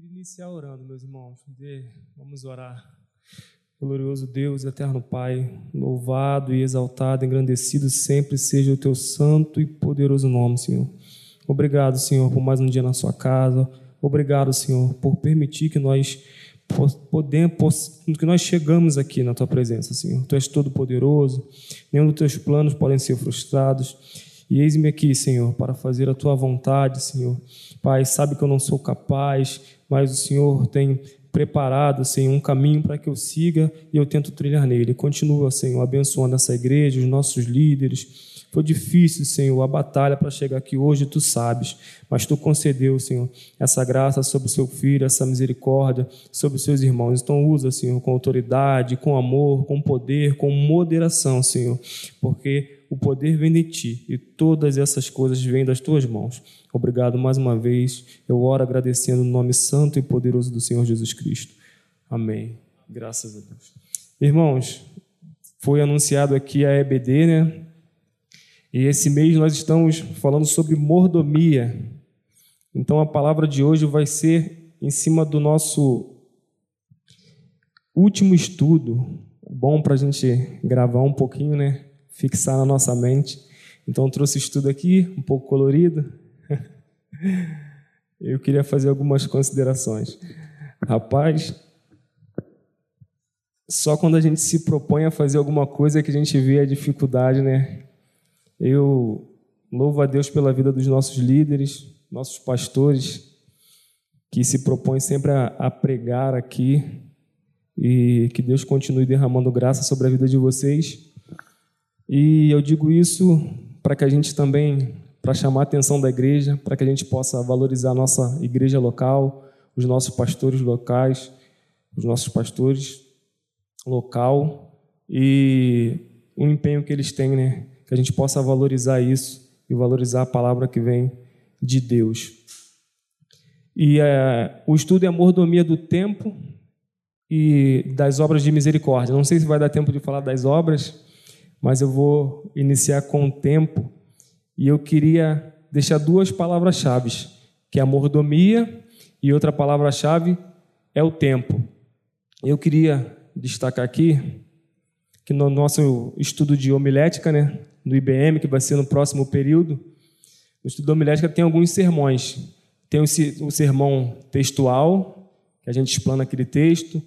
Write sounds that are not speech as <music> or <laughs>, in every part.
queria iniciar orando, meus irmãos. Vamos orar. Glorioso Deus, eterno Pai, louvado e exaltado, engrandecido sempre seja o teu santo e poderoso nome, Senhor. Obrigado, Senhor, por mais um dia na sua casa. Obrigado, Senhor, por permitir que nós podemos, que nós chegamos aqui na tua presença, Senhor. Tu és todo poderoso. Nenhum dos teus planos podem ser frustrados. E eis-me aqui, Senhor, para fazer a tua vontade, Senhor. Pai, sabe que eu não sou capaz, mas o Senhor tem preparado, Senhor, um caminho para que eu siga e eu tento trilhar nele. Continua, Senhor, abençoando essa igreja, os nossos líderes. Foi difícil, Senhor, a batalha para chegar aqui hoje, tu sabes, mas tu concedeu, Senhor, essa graça sobre o seu filho, essa misericórdia sobre os seus irmãos. Então, usa, Senhor, com autoridade, com amor, com poder, com moderação, Senhor, porque o poder vem de ti e todas essas coisas vêm das tuas mãos. Obrigado mais uma vez. Eu oro agradecendo no nome santo e poderoso do Senhor Jesus Cristo. Amém. Graças a Deus. Irmãos, foi anunciado aqui a EBD, né? E esse mês nós estamos falando sobre mordomia. Então a palavra de hoje vai ser em cima do nosso último estudo. Bom para a gente gravar um pouquinho, né? Fixar na nossa mente. Então trouxe estudo aqui, um pouco colorido. <laughs> Eu queria fazer algumas considerações. Rapaz, só quando a gente se propõe a fazer alguma coisa que a gente vê a dificuldade, né? Eu louvo a Deus pela vida dos nossos líderes, nossos pastores, que se propõem sempre a, a pregar aqui e que Deus continue derramando graça sobre a vida de vocês. E eu digo isso para que a gente também para chamar a atenção da igreja, para que a gente possa valorizar a nossa igreja local, os nossos pastores locais, os nossos pastores local e o empenho que eles têm, né? Que a gente possa valorizar isso e valorizar a palavra que vem de Deus. E é, o estudo é a mordomia do tempo e das obras de misericórdia. Não sei se vai dar tempo de falar das obras, mas eu vou iniciar com o tempo e eu queria deixar duas palavras-chave, que é a mordomia e outra palavra-chave é o tempo. Eu queria destacar aqui que no nosso estudo de homilética, né, no IBM, que vai ser no próximo período, no estudo de homilética tem alguns sermões. Tem o sermão textual, que a gente explana aquele texto,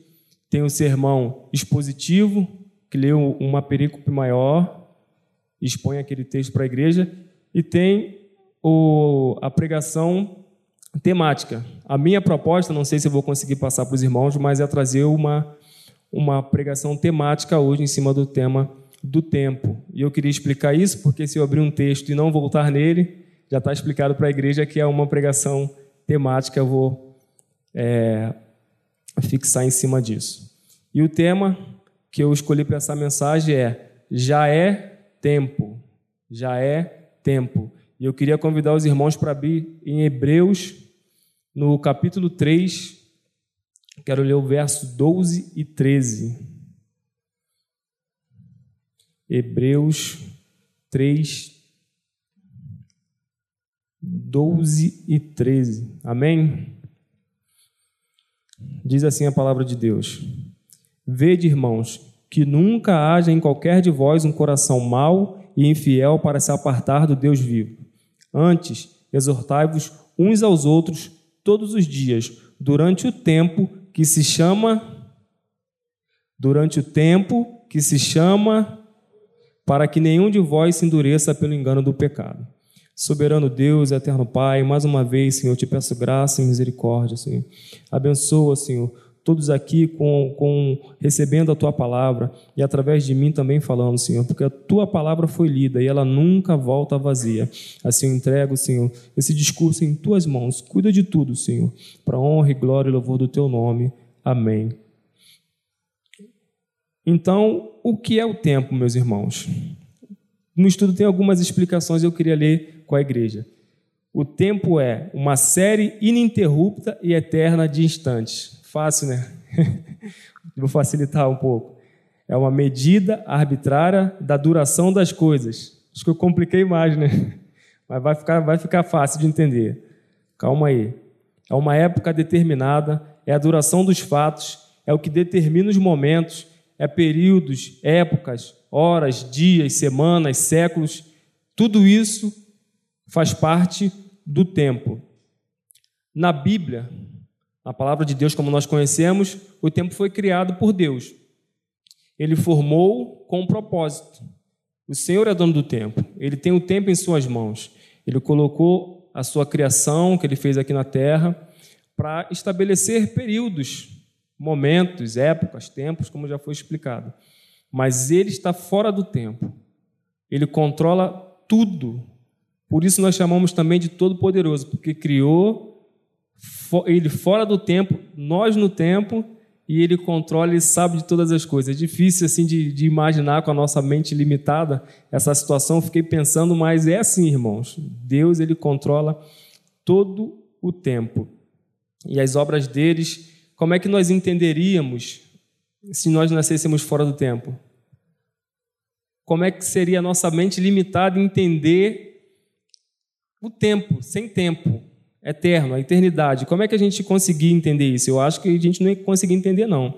tem o sermão expositivo, que lê uma perícope maior, expõe aquele texto para a igreja, e tem o, a pregação temática. A minha proposta, não sei se vou conseguir passar para os irmãos, mas é trazer uma, uma pregação temática hoje em cima do tema do tempo. E eu queria explicar isso porque se eu abrir um texto e não voltar nele, já está explicado para a igreja que é uma pregação temática, eu vou é, fixar em cima disso. E o tema que eu escolhi para essa mensagem é: já é tempo. Já é tempo. E eu queria convidar os irmãos para abrir em Hebreus, no capítulo 3, quero ler o verso 12 e 13. Hebreus 3, 12 e 13. Amém? Diz assim a palavra de Deus: Vede, irmãos, que nunca haja em qualquer de vós um coração mau e infiel para se apartar do Deus vivo. Antes, exortai-vos uns aos outros todos os dias, durante o tempo que se chama durante o tempo que se chama para que nenhum de vós se endureça pelo engano do pecado. Soberano Deus, eterno Pai, mais uma vez, Senhor, te peço graça e misericórdia, Senhor. Abençoa, Senhor, todos aqui com, com recebendo a tua palavra e através de mim também falando, Senhor, porque a tua palavra foi lida e ela nunca volta vazia. Assim eu entrego, Senhor, esse discurso em tuas mãos. Cuida de tudo, Senhor, para honra e glória e louvor do teu nome. Amém. Então, o que é o tempo, meus irmãos? No estudo tem algumas explicações eu queria ler com a igreja. O tempo é uma série ininterrupta e eterna de instantes Fácil, né? <laughs> Vou facilitar um pouco. É uma medida arbitrária da duração das coisas. Acho que eu compliquei mais, né? <laughs> Mas vai ficar, vai ficar fácil de entender. Calma aí. é uma época determinada, é a duração dos fatos, é o que determina os momentos, é períodos, épocas, horas, dias, semanas, séculos. Tudo isso faz parte do tempo. Na Bíblia, na palavra de Deus como nós conhecemos, o tempo foi criado por Deus. Ele formou com um propósito. O Senhor é dono do tempo. Ele tem o tempo em suas mãos. Ele colocou a sua criação que ele fez aqui na terra para estabelecer períodos, momentos, épocas, tempos, como já foi explicado. Mas ele está fora do tempo. Ele controla tudo. Por isso nós chamamos também de Todo-Poderoso, porque criou ele fora do tempo, nós no tempo, e ele controla e sabe de todas as coisas. É difícil assim de, de, imaginar com a nossa mente limitada essa situação. Fiquei pensando, mas é assim, irmãos. Deus ele controla todo o tempo e as obras deles. Como é que nós entenderíamos se nós nascêssemos fora do tempo? Como é que seria a nossa mente limitada entender o tempo, sem tempo? Eterno, a eternidade. Como é que a gente conseguir entender isso? Eu acho que a gente não ia conseguir entender, não.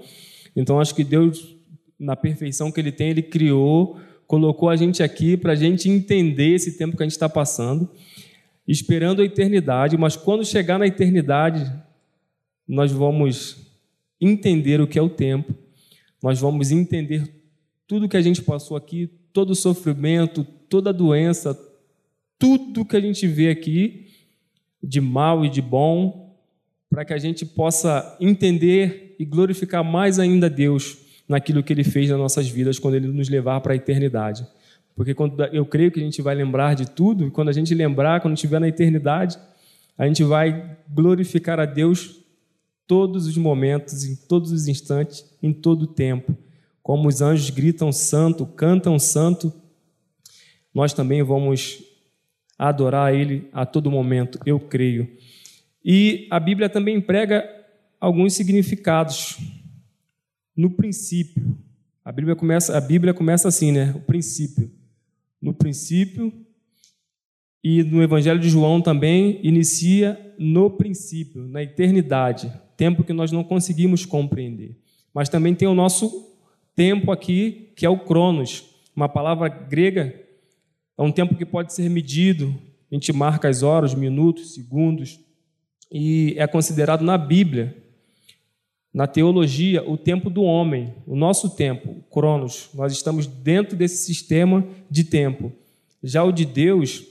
Então, acho que Deus, na perfeição que Ele tem, Ele criou, colocou a gente aqui para a gente entender esse tempo que a gente está passando, esperando a eternidade, mas quando chegar na eternidade, nós vamos entender o que é o tempo, nós vamos entender tudo que a gente passou aqui, todo o sofrimento, toda a doença, tudo que a gente vê aqui, de mal e de bom, para que a gente possa entender e glorificar mais ainda Deus naquilo que Ele fez nas nossas vidas quando Ele nos levar para a eternidade. Porque quando eu creio que a gente vai lembrar de tudo, e quando a gente lembrar, quando estiver na eternidade, a gente vai glorificar a Deus todos os momentos, em todos os instantes, em todo o tempo. Como os anjos gritam santo, cantam santo, nós também vamos a adorar Ele a todo momento, eu creio. E a Bíblia também emprega alguns significados. No princípio, a Bíblia começa, a Bíblia começa assim, né? O princípio. No princípio e no Evangelho de João também inicia no princípio, na eternidade, tempo que nós não conseguimos compreender. Mas também tem o nosso tempo aqui, que é o cronos, uma palavra grega é um tempo que pode ser medido, a gente marca as horas, minutos, segundos, e é considerado na Bíblia, na teologia, o tempo do homem, o nosso tempo, Cronos. Nós estamos dentro desse sistema de tempo. Já o de Deus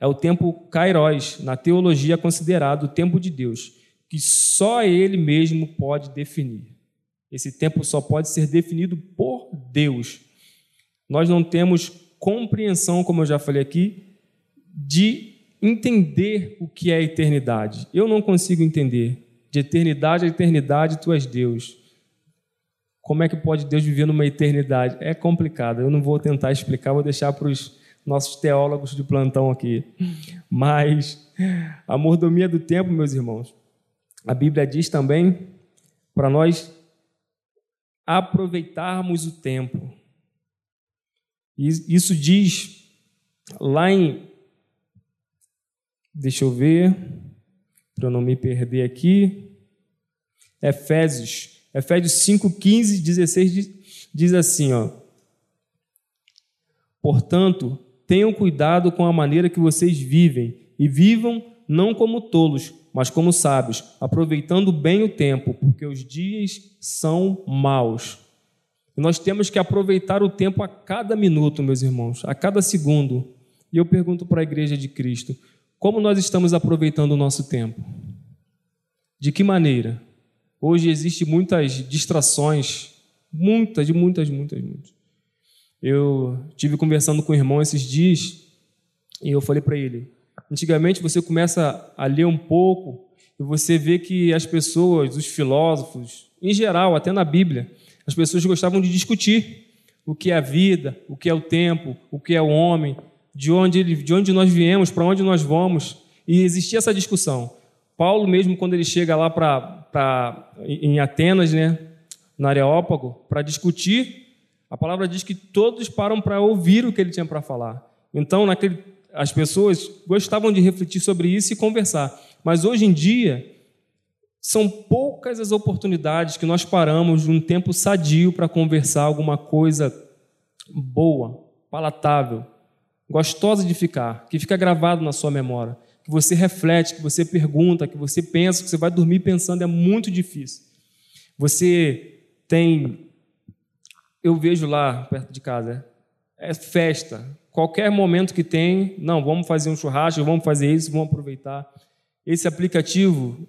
é o tempo Kairos, na teologia é considerado o tempo de Deus, que só ele mesmo pode definir. Esse tempo só pode ser definido por Deus. Nós não temos compreensão, como eu já falei aqui, de entender o que é a eternidade. Eu não consigo entender. De eternidade a eternidade, tu és Deus. Como é que pode Deus viver numa eternidade? É complicado. Eu não vou tentar explicar, vou deixar para os nossos teólogos de plantão aqui. <laughs> Mas a mordomia do tempo, meus irmãos, a Bíblia diz também para nós aproveitarmos o tempo. Isso diz lá em. Deixa eu ver, para eu não me perder aqui. Efésios. Efésios 5, 15, 16 diz, assim: ó. Portanto, tenham cuidado com a maneira que vocês vivem, e vivam não como tolos, mas como sábios, aproveitando bem o tempo, porque os dias são maus. Nós temos que aproveitar o tempo a cada minuto, meus irmãos, a cada segundo. E eu pergunto para a igreja de Cristo: como nós estamos aproveitando o nosso tempo? De que maneira? Hoje existem muitas distrações, muitas, muitas, muitas, muitas. Eu tive conversando com o irmão esses dias e eu falei para ele: antigamente você começa a ler um pouco e você vê que as pessoas, os filósofos, em geral, até na Bíblia, as pessoas gostavam de discutir o que é a vida, o que é o tempo, o que é o homem, de onde, ele, de onde nós viemos, para onde nós vamos. E existia essa discussão. Paulo, mesmo quando ele chega lá para em Atenas, né, na Areópago, para discutir, a palavra diz que todos param para ouvir o que ele tinha para falar. Então, naquele, as pessoas gostavam de refletir sobre isso e conversar. Mas hoje em dia, são poucas as oportunidades que nós paramos num tempo sadio para conversar alguma coisa boa, palatável, gostosa de ficar, que fica gravado na sua memória, que você reflete, que você pergunta, que você pensa, que você vai dormir pensando, é muito difícil. Você tem. Eu vejo lá perto de casa, é festa. Qualquer momento que tem, não, vamos fazer um churrasco, vamos fazer isso, vamos aproveitar. Esse aplicativo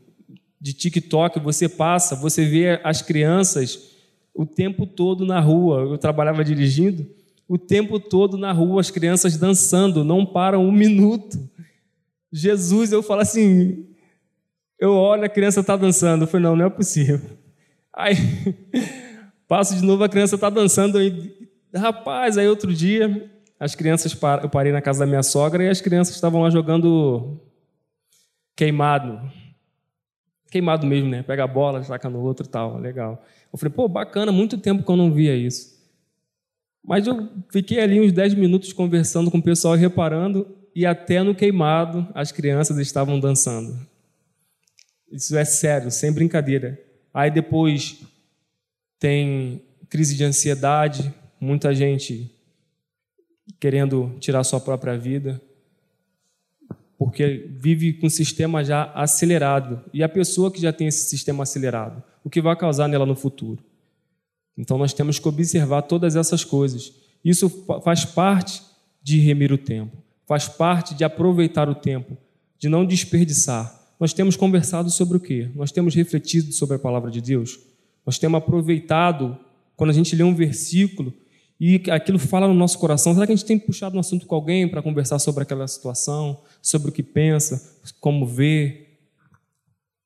de TikTok, você passa, você vê as crianças o tempo todo na rua. Eu trabalhava dirigindo, o tempo todo na rua, as crianças dançando, não param um minuto. Jesus, eu falo assim, eu olho, a criança está dançando. Eu falei, não, não é possível. Aí, <laughs> passo de novo, a criança está dançando. Aí, rapaz, aí outro dia, as crianças, eu parei na casa da minha sogra e as crianças estavam lá jogando queimado. Queimado mesmo, né? Pega a bola, saca no outro e tal, legal. Eu falei, pô, bacana, muito tempo que eu não via isso. Mas eu fiquei ali uns 10 minutos conversando com o pessoal, reparando, e até no queimado as crianças estavam dançando. Isso é sério, sem brincadeira. Aí depois tem crise de ansiedade, muita gente querendo tirar sua própria vida, porque vive com o sistema já acelerado. E a pessoa que já tem esse sistema acelerado, o que vai causar nela no futuro? Então nós temos que observar todas essas coisas. Isso faz parte de remir o tempo, faz parte de aproveitar o tempo, de não desperdiçar. Nós temos conversado sobre o quê? Nós temos refletido sobre a palavra de Deus. Nós temos aproveitado quando a gente lê um versículo e aquilo fala no nosso coração. Será que a gente tem puxado um assunto com alguém para conversar sobre aquela situação, sobre o que pensa, como vê?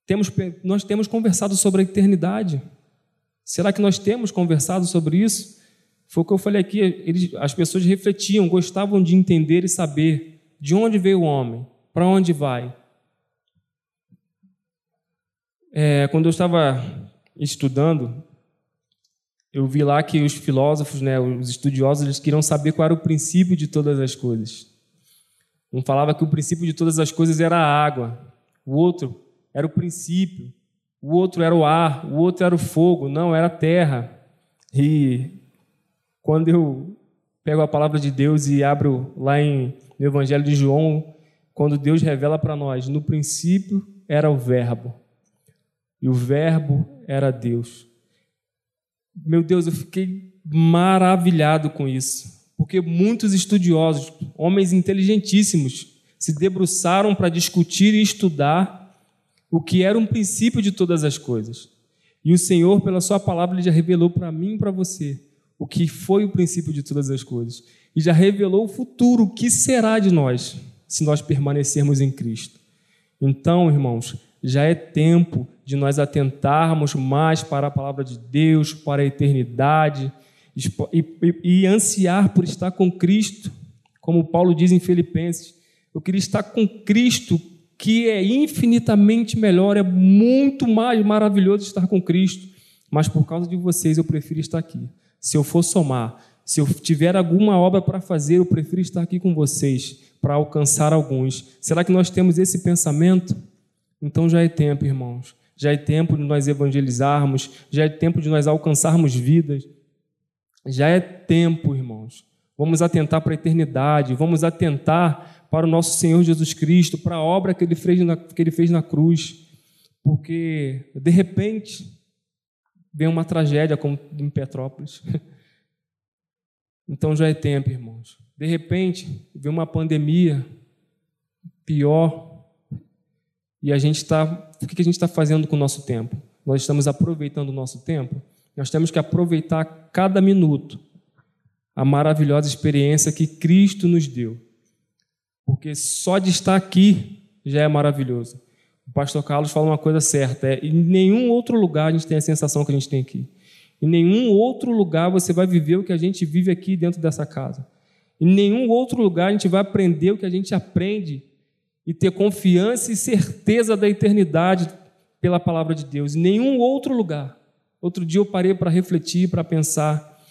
Temos, nós temos conversado sobre a eternidade. Será que nós temos conversado sobre isso? Foi o que eu falei aqui, eles, as pessoas refletiam, gostavam de entender e saber de onde veio o homem, para onde vai. É, quando eu estava estudando, eu vi lá que os filósofos, né, os estudiosos, eles queriam saber qual era o princípio de todas as coisas. Um falava que o princípio de todas as coisas era a água, o outro era o princípio o outro era o ar, o outro era o fogo, não, era a terra. E quando eu pego a palavra de Deus e abro lá em, no Evangelho de João, quando Deus revela para nós, no princípio era o Verbo, e o Verbo era Deus. Meu Deus, eu fiquei maravilhado com isso, porque muitos estudiosos, homens inteligentíssimos, se debruçaram para discutir e estudar o que era um princípio de todas as coisas. E o Senhor, pela Sua palavra, ele já revelou para mim e para você o que foi o princípio de todas as coisas. E já revelou o futuro, o que será de nós, se nós permanecermos em Cristo. Então, irmãos, já é tempo de nós atentarmos mais para a palavra de Deus, para a eternidade e, e, e ansiar por estar com Cristo, como Paulo diz em Filipenses. Eu queria estar com Cristo que é infinitamente melhor, é muito mais maravilhoso estar com Cristo, mas por causa de vocês eu prefiro estar aqui. Se eu for somar, se eu tiver alguma obra para fazer, eu prefiro estar aqui com vocês para alcançar alguns. Será que nós temos esse pensamento? Então já é tempo, irmãos. Já é tempo de nós evangelizarmos, já é tempo de nós alcançarmos vidas. Já é tempo, irmãos. Vamos atentar para a eternidade, vamos atentar para o nosso Senhor Jesus Cristo, para a obra que ele fez na, que ele fez na cruz. Porque, de repente, vem uma tragédia como em Petrópolis. <laughs> Então já é tempo, irmãos. De repente, vem uma pandemia pior. E a gente está. O que a gente está fazendo com o nosso tempo? Nós estamos aproveitando o nosso tempo? Nós temos que aproveitar cada minuto a maravilhosa experiência que Cristo nos deu porque só de estar aqui já é maravilhoso. O pastor Carlos fala uma coisa certa: é, em nenhum outro lugar a gente tem a sensação que a gente tem aqui. Em nenhum outro lugar você vai viver o que a gente vive aqui dentro dessa casa. Em nenhum outro lugar a gente vai aprender o que a gente aprende e ter confiança e certeza da eternidade pela palavra de Deus. Em nenhum outro lugar. Outro dia eu parei para refletir, para pensar.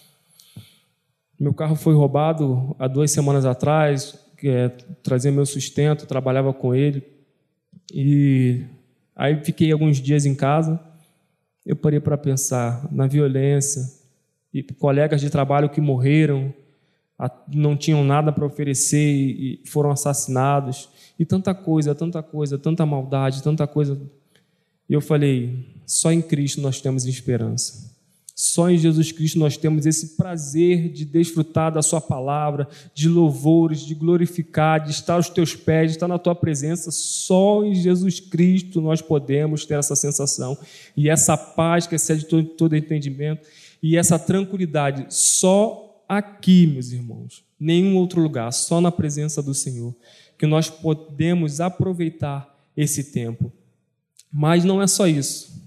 Meu carro foi roubado há duas semanas atrás é, trazia meu sustento, trabalhava com ele. E aí fiquei alguns dias em casa. Eu parei para pensar na violência e colegas de trabalho que morreram, não tinham nada para oferecer e foram assassinados e tanta coisa, tanta coisa, tanta maldade, tanta coisa. E eu falei: só em Cristo nós temos esperança. Só em Jesus Cristo nós temos esse prazer de desfrutar da Sua palavra, de louvores, de glorificar, de estar aos teus pés, de estar na Tua presença. Só em Jesus Cristo nós podemos ter essa sensação e essa paz que excede todo, todo entendimento e essa tranquilidade. Só aqui, meus irmãos, nenhum outro lugar, só na presença do Senhor, que nós podemos aproveitar esse tempo. Mas não é só isso.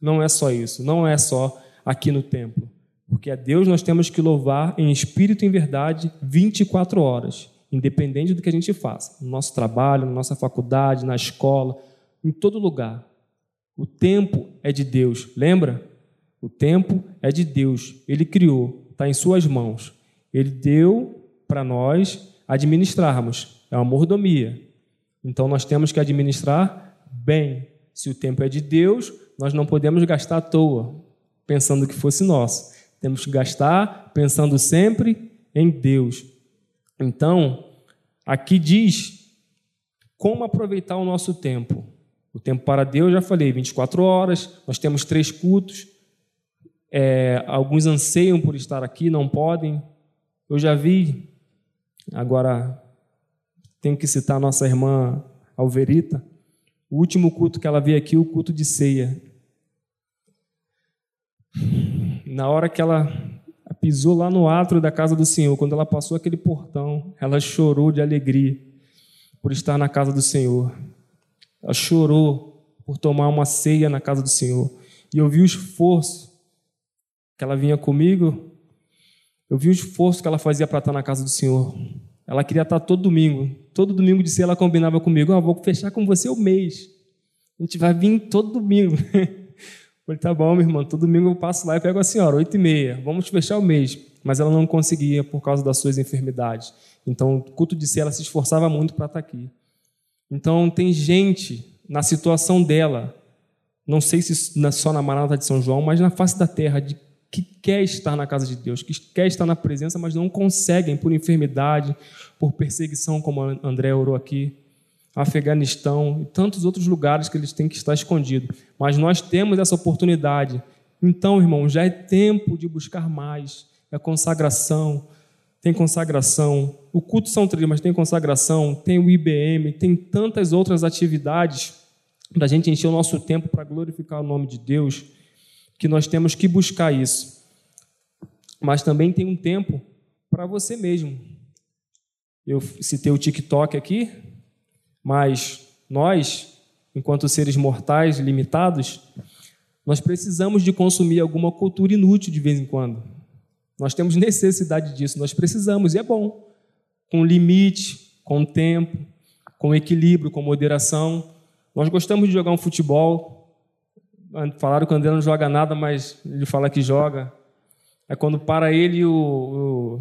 Não é só isso. Não é só aqui no templo. Porque a Deus nós temos que louvar em espírito e em verdade 24 horas, independente do que a gente faça, no nosso trabalho, na nossa faculdade, na escola, em todo lugar. O tempo é de Deus, lembra? O tempo é de Deus, Ele criou, está em Suas mãos. Ele deu para nós administrarmos, é uma mordomia. Então nós temos que administrar bem. Se o tempo é de Deus, nós não podemos gastar à toa pensando que fosse nosso. Temos que gastar pensando sempre em Deus. Então, aqui diz como aproveitar o nosso tempo. O tempo para Deus, já falei, 24 horas, nós temos três cultos. É, alguns anseiam por estar aqui, não podem. Eu já vi, agora tenho que citar nossa irmã Alverita, o último culto que ela veio aqui, o culto de ceia. Na hora que ela pisou lá no átrio da casa do Senhor, quando ela passou aquele portão, ela chorou de alegria por estar na casa do Senhor. Ela chorou por tomar uma ceia na casa do Senhor. E eu vi o esforço que ela vinha comigo, eu vi o esforço que ela fazia para estar na casa do Senhor. Ela queria estar todo domingo. Todo domingo de ceia ela combinava comigo: ah, vou fechar com você o mês. A gente vai vir todo domingo. <laughs> Falei, tá bom, meu irmão, todo domingo eu passo lá e pego a senhora, oito e meia, vamos fechar o mês. Mas ela não conseguia por causa das suas enfermidades. Então, o culto de si, ela se esforçava muito para estar aqui. Então, tem gente na situação dela, não sei se só na Maranata de São João, mas na face da terra, de que quer estar na casa de Deus, que quer estar na presença, mas não conseguem por enfermidade, por perseguição, como André orou aqui, Afeganistão e tantos outros lugares que eles têm que estar escondidos. Mas nós temos essa oportunidade. Então, irmão, já é tempo de buscar mais. É consagração, tem consagração. O culto são três, mas tem consagração, tem o IBM, tem tantas outras atividades para a gente encher o nosso tempo para glorificar o nome de Deus, que nós temos que buscar isso. Mas também tem um tempo para você mesmo. Eu citei o TikTok aqui, mas nós, enquanto seres mortais limitados, nós precisamos de consumir alguma cultura inútil de vez em quando. Nós temos necessidade disso, nós precisamos, e é bom. Com limite, com tempo, com equilíbrio, com moderação. Nós gostamos de jogar um futebol. Falaram que o André não joga nada, mas ele fala que joga. É quando para ele o, o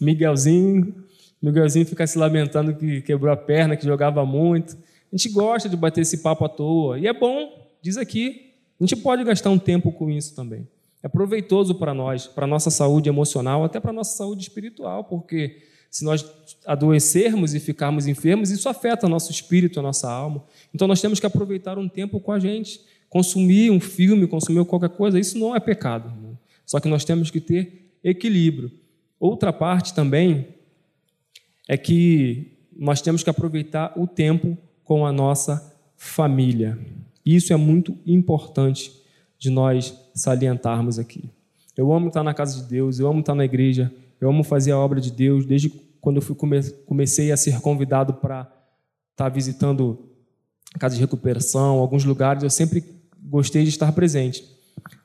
Miguelzinho Miguelzinho fica se lamentando que quebrou a perna, que jogava muito. A gente gosta de bater esse papo à toa. E é bom, diz aqui. A gente pode gastar um tempo com isso também. É proveitoso para nós, para a nossa saúde emocional, até para a nossa saúde espiritual, porque se nós adoecermos e ficarmos enfermos, isso afeta nosso espírito, a nossa alma. Então nós temos que aproveitar um tempo com a gente. Consumir um filme, consumir qualquer coisa, isso não é pecado. Só que nós temos que ter equilíbrio. Outra parte também é que nós temos que aproveitar o tempo com a nossa família. Isso é muito importante de nós salientarmos aqui. Eu amo estar na casa de Deus, eu amo estar na igreja, eu amo fazer a obra de Deus. Desde quando eu fui comecei a ser convidado para estar visitando casa de recuperação, alguns lugares, eu sempre gostei de estar presente.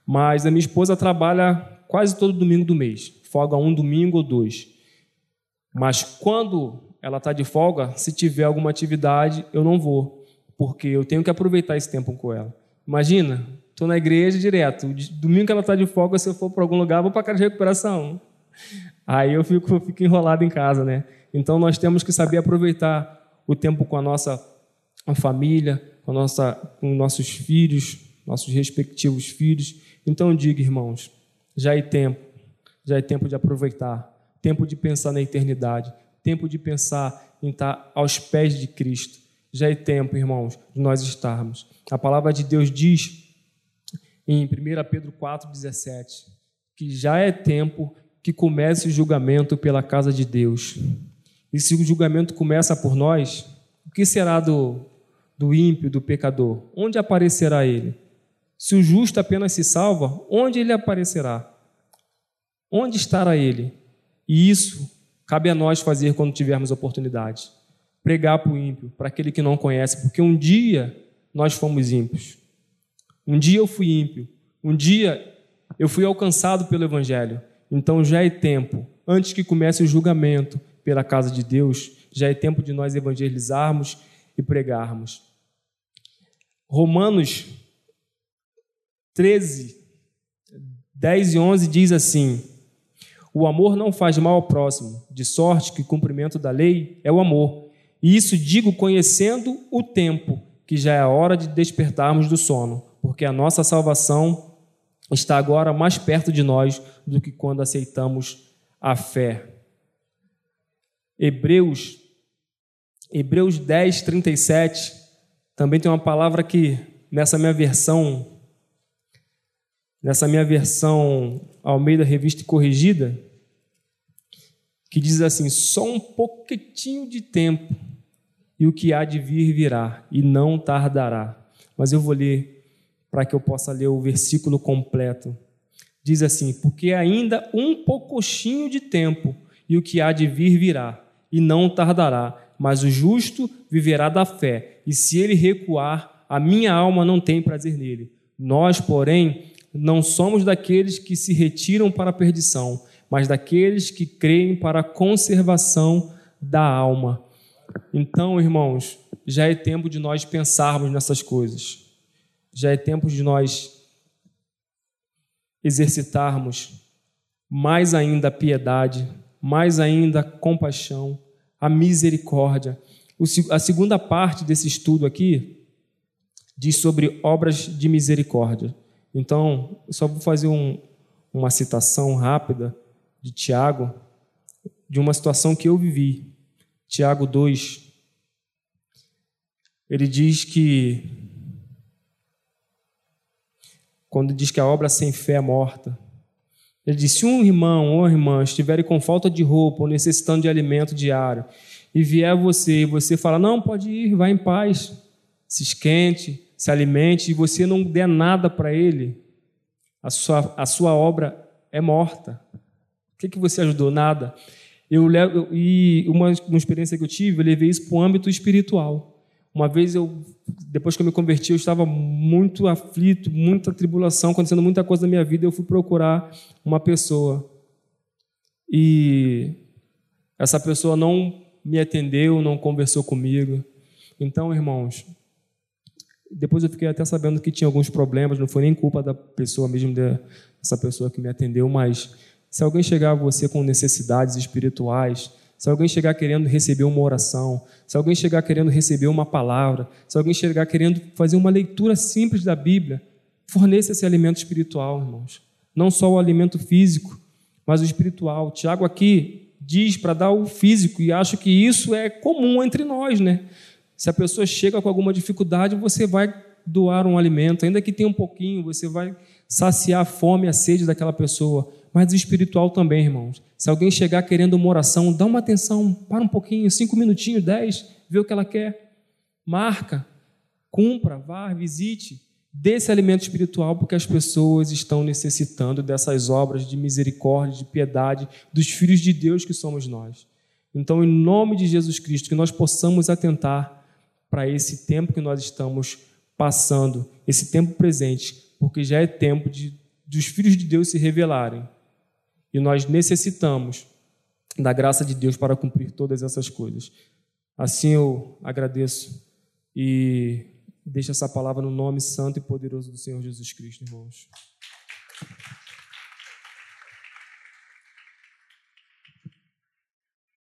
Mas a minha esposa trabalha quase todo domingo do mês, folga um domingo ou dois. Mas quando ela está de folga, se tiver alguma atividade, eu não vou, porque eu tenho que aproveitar esse tempo com ela. Imagina, estou na igreja direto, domingo que ela está de folga, se eu for para algum lugar, vou para a casa de recuperação. Aí eu fico, fico enrolado em casa, né? Então nós temos que saber aproveitar o tempo com a nossa família, com, nossa, com nossos filhos, nossos respectivos filhos. Então diga, irmãos, já é tempo, já é tempo de aproveitar, tempo de pensar na eternidade, tempo de pensar em estar aos pés de Cristo. Já é tempo, irmãos, de nós estarmos. A palavra de Deus diz em 1 Pedro 4,17 que já é tempo que comece o julgamento pela casa de Deus. E se o julgamento começa por nós, o que será do, do ímpio, do pecador? Onde aparecerá ele? Se o justo apenas se salva, onde ele aparecerá? Onde estará ele? E isso cabe a nós fazer quando tivermos oportunidade. Pregar para o ímpio, para aquele que não conhece, porque um dia nós fomos ímpios. Um dia eu fui ímpio. Um dia eu fui alcançado pelo Evangelho. Então já é tempo, antes que comece o julgamento pela casa de Deus, já é tempo de nós evangelizarmos e pregarmos. Romanos 13, 10 e 11 diz assim: O amor não faz mal ao próximo, de sorte que o cumprimento da lei é o amor. E isso digo conhecendo o tempo, que já é a hora de despertarmos do sono, porque a nossa salvação está agora mais perto de nós do que quando aceitamos a fé. Hebreus, Hebreus 10, 37, também tem uma palavra que nessa minha versão, nessa minha versão Almeida Revista Corrigida, que diz assim: só um pouquinho de tempo e o que há de vir virá e não tardará. Mas eu vou ler para que eu possa ler o versículo completo. Diz assim: Porque ainda um poucochinho de tempo, e o que há de vir virá, e não tardará, mas o justo viverá da fé, e se ele recuar, a minha alma não tem prazer nele. Nós, porém, não somos daqueles que se retiram para a perdição, mas daqueles que creem para a conservação da alma. Então, irmãos, já é tempo de nós pensarmos nessas coisas já é tempo de nós exercitarmos mais ainda a piedade, mais ainda a compaixão, a misericórdia. A segunda parte desse estudo aqui diz sobre obras de misericórdia. Então, só vou fazer um, uma citação rápida de Tiago, de uma situação que eu vivi. Tiago 2. Ele diz que quando diz que a obra sem fé é morta. Ele diz: se um irmão ou irmã estiverem com falta de roupa ou necessitando de alimento diário, e vier você e você fala: não, pode ir, vá em paz, se esquente, se alimente, e você não der nada para ele, a sua, a sua obra é morta. O que, que você ajudou? Nada. Eu levo, e uma, uma experiência que eu tive, eu levei isso para o âmbito espiritual. Uma vez eu, depois que eu me converti, eu estava muito aflito, muita tribulação, acontecendo muita coisa na minha vida. Eu fui procurar uma pessoa e essa pessoa não me atendeu, não conversou comigo. Então, irmãos, depois eu fiquei até sabendo que tinha alguns problemas. Não foi nem culpa da pessoa mesmo dessa pessoa que me atendeu, mas se alguém chegar a você com necessidades espirituais se alguém chegar querendo receber uma oração, se alguém chegar querendo receber uma palavra, se alguém chegar querendo fazer uma leitura simples da Bíblia, forneça esse alimento espiritual, irmãos. Não só o alimento físico, mas o espiritual. Tiago aqui diz para dar o físico e acho que isso é comum entre nós, né? Se a pessoa chega com alguma dificuldade, você vai doar um alimento, ainda que tenha um pouquinho, você vai saciar a fome a sede daquela pessoa mas espiritual também, irmãos. Se alguém chegar querendo uma oração, dá uma atenção, para um pouquinho, cinco minutinhos, dez, vê o que ela quer. Marca, cumpra, vá, visite. Dê esse alimento espiritual porque as pessoas estão necessitando dessas obras de misericórdia, de piedade, dos filhos de Deus que somos nós. Então, em nome de Jesus Cristo, que nós possamos atentar para esse tempo que nós estamos passando, esse tempo presente, porque já é tempo de, dos filhos de Deus se revelarem e nós necessitamos da graça de Deus para cumprir todas essas coisas. Assim eu agradeço e deixo essa palavra no nome santo e poderoso do Senhor Jesus Cristo, irmãos.